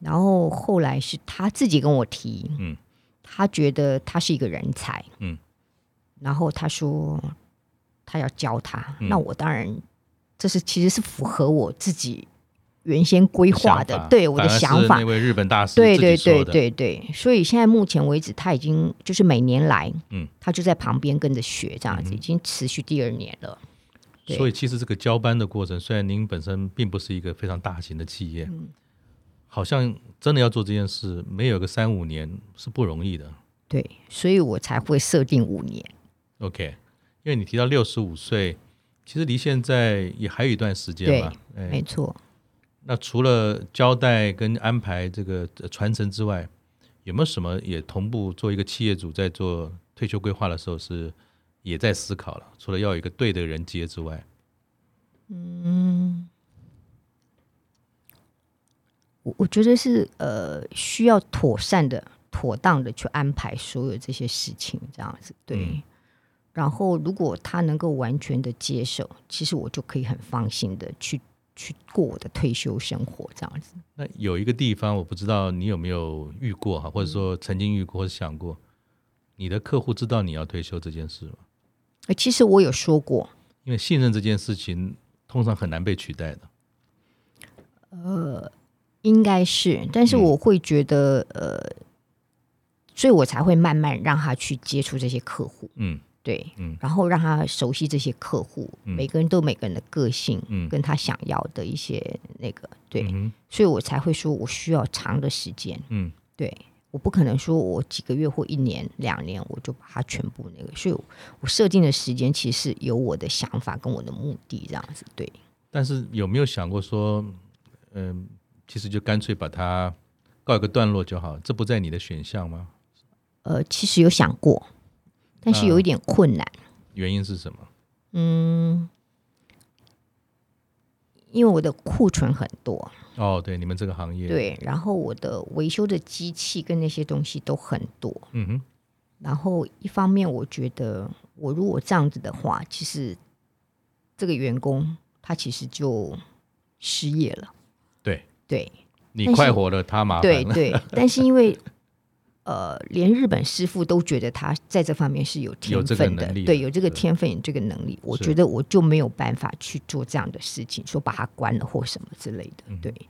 然后后来是他自己跟我提，嗯，他觉得他是一个人才，嗯，然后他说他要教他，嗯、那我当然这是其实是符合我自己原先规划的，对我的想法。那位日本大师，对对对对对，所以现在目前为止，他已经就是每年来，嗯，他就在旁边跟着学，这样子、嗯、已经持续第二年了。所以其实这个交班的过程，虽然您本身并不是一个非常大型的企业，嗯、好像真的要做这件事，没有个三五年是不容易的。对，所以我才会设定五年。OK，因为你提到六十五岁，其实离现在也还有一段时间嘛，对，没错。那除了交代跟安排这个传承之外，有没有什么也同步做一个企业主在做退休规划的时候是也在思考了？除了要有一个对的人接之外，嗯，我我觉得是呃需要妥善的、妥当的去安排所有这些事情，这样子对。嗯然后，如果他能够完全的接受，其实我就可以很放心的去去过我的退休生活，这样子。那有一个地方，我不知道你有没有遇过哈，或者说曾经遇过或者想过，你的客户知道你要退休这件事吗？其实我有说过，因为信任这件事情通常很难被取代的。呃，应该是，但是我会觉得，嗯、呃，所以我才会慢慢让他去接触这些客户。嗯。对，嗯，然后让他熟悉这些客户，嗯、每个人都有每个人的个性，嗯，跟他想要的一些那个，对，嗯、所以我才会说我需要长的时间，嗯，对，我不可能说我几个月或一年两年我就把它全部那个，所以我设定的时间其实是有我的想法跟我的目的这样子，对。但是有没有想过说，嗯、呃，其实就干脆把它告一个段落就好，这不在你的选项吗？呃，其实有想过。但是有一点困难，原因是什么？嗯，因为我的库存很多。哦，对，你们这个行业。对，然后我的维修的机器跟那些东西都很多。嗯哼。然后一方面，我觉得我如果这样子的话，其实这个员工他其实就失业了。对对，你快活了，他麻烦了。对对，但是因为。呃，连日本师傅都觉得他在这方面是有天分的，对，有这个天分，有这个能力。我觉得我就没有办法去做这样的事情，说把他关了或什么之类的。对，嗯、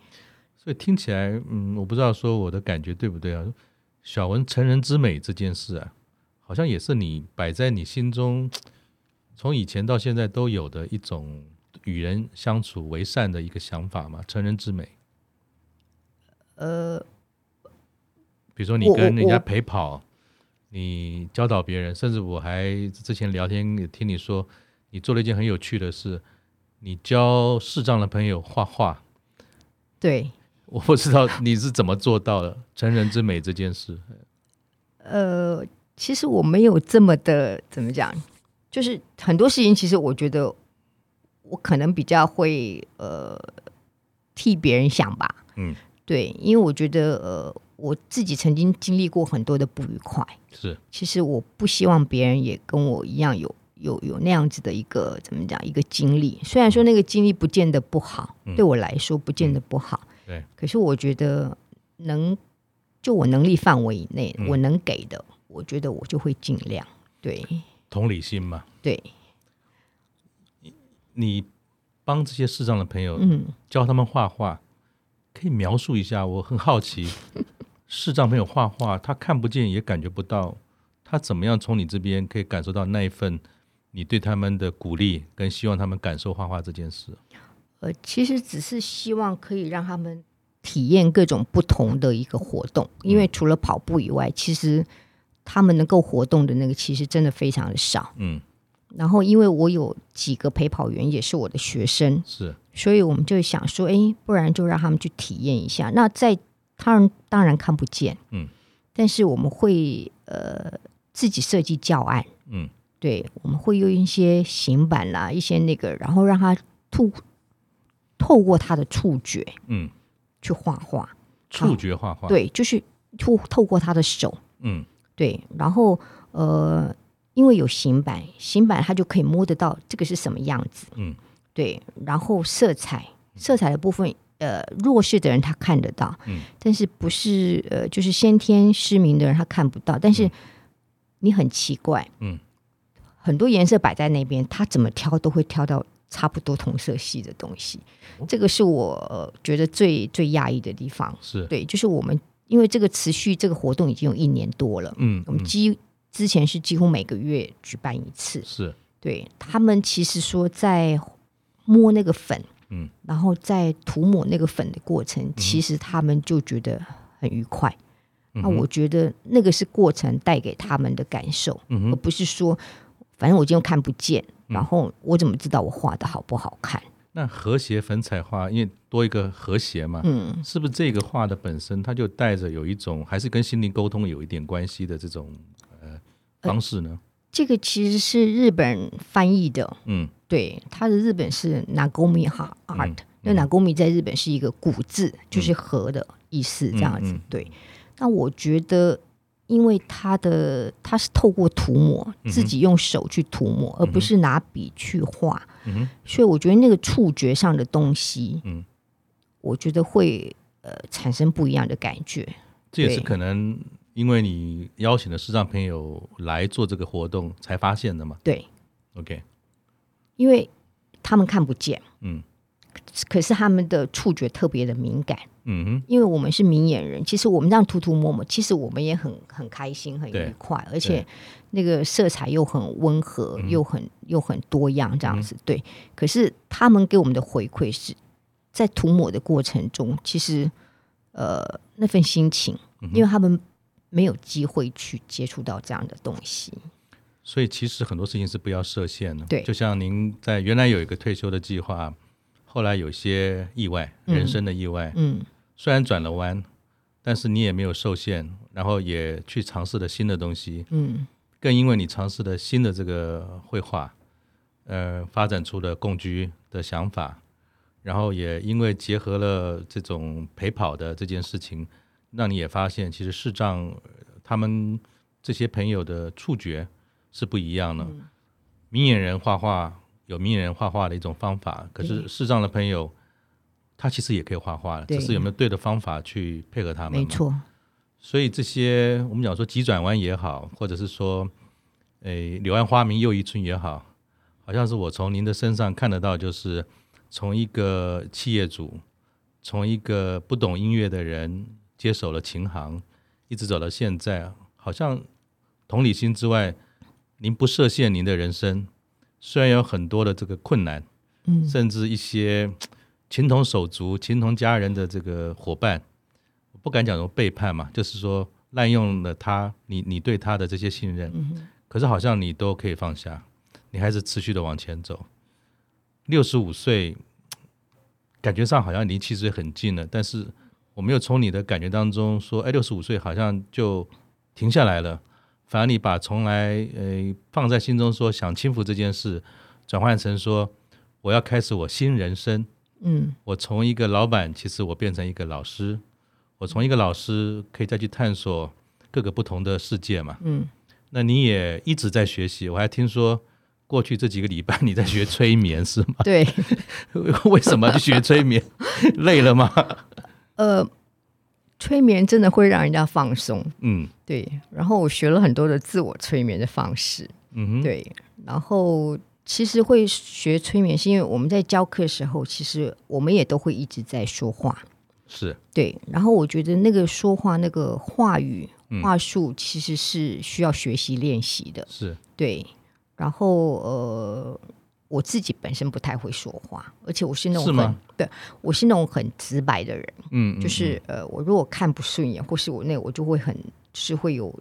所以听起来，嗯，我不知道说我的感觉对不对啊？小文成人之美这件事啊，好像也是你摆在你心中，从以前到现在都有的一种与人相处为善的一个想法嘛。成人之美，呃。比如说你跟人家陪跑，你教导别人，甚至我还之前聊天也听你说，你做了一件很有趣的事，你教视障的朋友画画。对，我不知道你是怎么做到的成人之美这件事。呃，其实我没有这么的怎么讲，就是很多事情，其实我觉得我可能比较会呃替别人想吧。嗯，对，因为我觉得呃。我自己曾经经历过很多的不愉快，是。其实我不希望别人也跟我一样有有有那样子的一个怎么讲一个经历。虽然说那个经历不见得不好，嗯、对我来说不见得不好。嗯、对。可是我觉得能就我能力范围以内，嗯、我能给的，我觉得我就会尽量。对。同理心嘛。对。你帮这些视障的朋友，嗯，教他们画画，可以描述一下？我很好奇。视障朋友画画，他看不见也感觉不到，他怎么样从你这边可以感受到那一份你对他们的鼓励，跟希望他们感受画画这件事？呃，其实只是希望可以让他们体验各种不同的一个活动，因为除了跑步以外，其实他们能够活动的那个其实真的非常的少。嗯，然后因为我有几个陪跑员也是我的学生，是，所以我们就想说，哎，不然就让他们去体验一下。那在他人当然看不见，嗯，但是我们会呃自己设计教案，嗯，对，我们会用一些行板啦，一些那个，然后让他透透过他的触觉，嗯，去画画，触觉画画，对，就是透透过他的手，嗯，对，然后呃，因为有行板，行板他就可以摸得到这个是什么样子，嗯，对，然后色彩，色彩的部分。呃，弱势的人他看得到，嗯，但是不是呃，就是先天失明的人他看不到。但是你很奇怪，嗯，很多颜色摆在那边，他怎么挑都会挑到差不多同色系的东西。哦，这个是我觉得最最讶异的地方。是对，就是我们因为这个持续这个活动已经有一年多了，嗯，我们几之前是几乎每个月举办一次。是对他们其实说在摸那个粉。嗯，然后在涂抹那个粉的过程，嗯、其实他们就觉得很愉快。那、嗯、我觉得那个是过程带给他们的感受，嗯、而不是说，反正我今天看不见，然后我怎么知道我画的好不好看？那和谐粉彩画，因为多一个和谐嘛，嗯，是不是这个画的本身，它就带着有一种还是跟心灵沟通有一点关系的这种呃方式呢？这个其实是日本翻译的，嗯，对，它的日本是 Nagomi Art，那 Nagomi 在日本是一个古字，嗯、就是和的意思，这样子，对。那我觉得。因为他的他是透过涂抹，自己用手去涂抹，嗯、而不是拿笔去画，嗯、所以我觉得那个触觉上的东西，嗯、我觉得会呃产生不一样的感觉。这也是可能因为你邀请的视障朋友来做这个活动才发现的嘛？对，OK，因为他们看不见，嗯。可是他们的触觉特别的敏感，嗯哼，因为我们是明眼人，其实我们这样涂涂抹抹，其实我们也很很开心，很愉快，而且那个色彩又很温和，又很又很多样，这样子，嗯、对。可是他们给我们的回馈是在涂抹的过程中，其实呃那份心情，因为他们没有机会去接触到这样的东西，所以其实很多事情是不要设限的。对，就像您在原来有一个退休的计划。后来有些意外，人生的意外，嗯，嗯，虽然转了弯，但是你也没有受限，然后也去尝试了新的东西，嗯，更因为你尝试了新的这个绘画，呃，发展出了共居的想法，然后也因为结合了这种陪跑的这件事情，让你也发现，其实视障他们这些朋友的触觉是不一样的，嗯，明眼人画画。有明眼人画画的一种方法，可是视障的朋友，嗯、他其实也可以画画，只是有没有对的方法去配合他们。没错。所以这些我们讲说急转弯也好，或者是说，诶，柳暗花明又一村也好，好像是我从您的身上看得到，就是从一个企业主，从一个不懂音乐的人接手了琴行，一直走到现在，好像同理心之外，您不设限您的人生。虽然有很多的这个困难，嗯，甚至一些情同手足、情同家人的这个伙伴，我不敢讲说背叛嘛，就是说滥用了他，你你对他的这些信任，嗯，可是好像你都可以放下，你还是持续的往前走。六十五岁，感觉上好像离七十岁很近了，但是我没有从你的感觉当中说，哎，六十五岁好像就停下来了。反而你把从来呃放在心中说享清福这件事，转换成说我要开始我新人生。嗯，我从一个老板，其实我变成一个老师。我从一个老师可以再去探索各个不同的世界嘛。嗯，那你也一直在学习。我还听说过去这几个礼拜你在学催眠是吗？对。为什么去学催眠？累了吗？呃。催眠真的会让人家放松，嗯，对。然后我学了很多的自我催眠的方式，嗯哼，对。然后其实会学催眠，是因为我们在教课的时候，其实我们也都会一直在说话，是对。然后我觉得那个说话那个话语话术，其实是需要学习练习的，是对。然后呃。我自己本身不太会说话，而且我是那种？对，我是那种很直白的人。嗯，嗯，就是呃，我如果看不顺眼，或是我那，我就会很是会有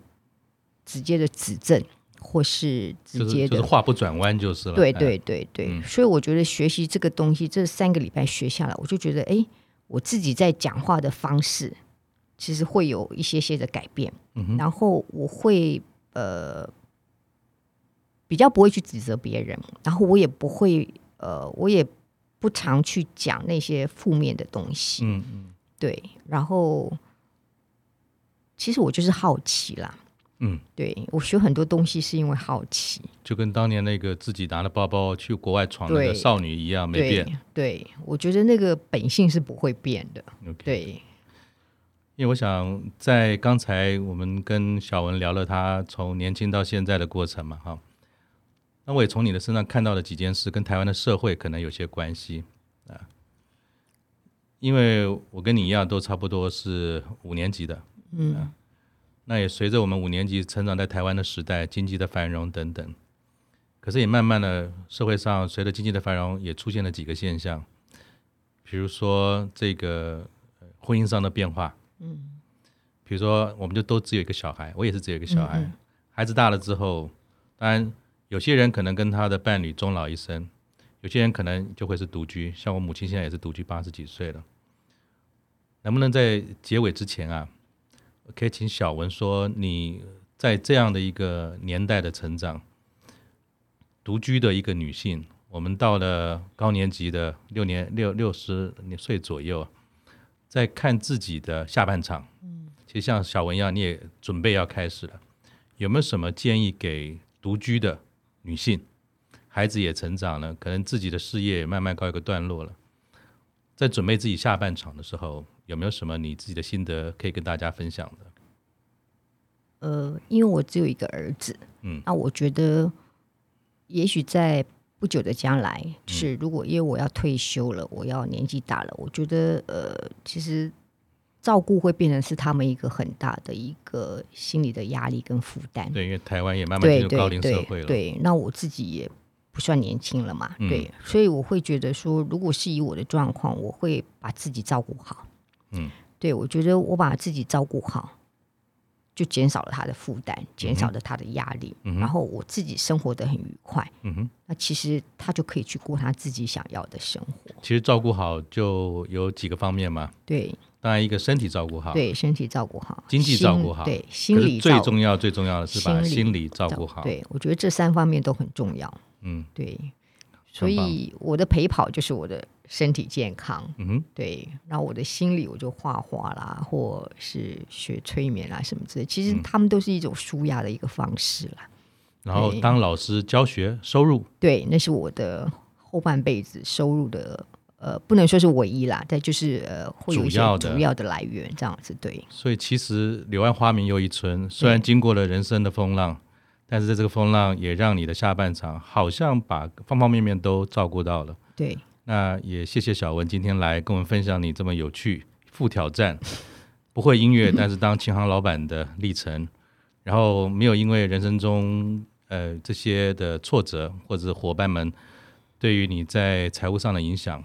直接的指正，或是直接的，就是、就是、话不转弯就是了。对对对对，嗯、所以我觉得学习这个东西，这三个礼拜学下来，我就觉得，哎，我自己在讲话的方式其实会有一些些的改变。嗯，然后我会呃。比较不会去指责别人，然后我也不会，呃，我也不常去讲那些负面的东西。嗯嗯，对。然后，其实我就是好奇啦。嗯，对，我学很多东西是因为好奇。就跟当年那个自己拿了包包去国外闯的少女一样，没变。对，对，我觉得那个本性是不会变的。Okay. 对。因为我想在刚才我们跟小文聊了他从年轻到现在的过程嘛，哈。那我也从你的身上看到了几件事，跟台湾的社会可能有些关系啊。因为我跟你一样，都差不多是五年级的，嗯，那也随着我们五年级成长在台湾的时代，经济的繁荣等等。可是也慢慢的，社会上随着经济的繁荣，也出现了几个现象，比如说这个婚姻上的变化，嗯，比如说我们就都只有一个小孩，我也是只有一个小孩，嗯嗯，孩子大了之后，当然。有些人可能跟他的伴侣终老一生，有些人可能就会是独居。像我母亲现在也是独居，八十几岁了。能不能在结尾之前啊，可以请小文说，你在这样的一个年代的成长，独居的一个女性，我们到了高年级的六年六六十岁左右，在看自己的下半场。其实像小文一样，你也准备要开始了，有没有什么建议给独居的女性？孩子也成长了，可能自己的事业也慢慢告一个段落了，在准备自己下半场的时候。有没有什么你自己的心得可以跟大家分享的？呃，因为我只有一个儿子，嗯，那我觉得，也许在不久的将来，是如果因为我要退休了，我要年纪大了，我觉得，呃，其实照顾会变成是他们一个很大的一个心理的压力跟负担。对，因为台湾也慢慢进入高龄社会了。对，那我自己也不算年轻了嘛，对，所以我会觉得说，如果是以我的状况，我会把自己照顾好。嗯，对，我觉得我把自己照顾好，就减少了他的负担，减少了他的压力，嗯、然后我自己生活的很愉快。嗯哼，那其实他就可以去过他自己想要的生活。其实照顾好就有几个方面嘛。对，当然一个身体照顾好，对，身体照顾好，经济照顾好，对，心理最重要最重要的是把心理照顾好。对，我觉得这三方面都很重要。嗯，对，所以我的陪跑就是我的。身体健康，嗯哼，对，然后我的心理我就画画啦，或是学催眠啦什么之类，其实他们都是一种舒压的一个方式啦。然后当老师教学收入，对，那是我的后半辈子收入的，呃，不能说是唯一啦，但就是呃，会有一些主要的。来源这样子，对。所以其实柳暗花明又一村，虽然经过了人生的风浪，但是在这个风浪也让你的下半场好像把方方面面都照顾到了，对。那也谢谢小文今天来跟我们分享你这么有趣、富挑战、不会音乐但是当琴行老板的历程，然后没有因为人生中呃这些的挫折或者是伙伴们对于你在财务上的影响，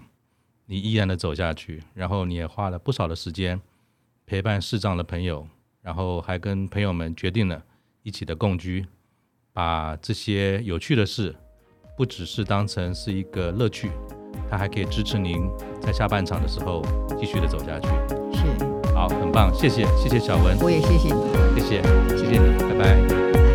你依然的走下去，然后你也花了不少的时间陪伴视障的朋友，然后还跟朋友们决定了一起的共居，把这些有趣的事不只是当成是一个乐趣。它还可以支持您在下半场的时候继续的走下去。是，好，很棒，谢谢，谢谢小文，我也谢谢你，谢谢，谢谢你，拜拜。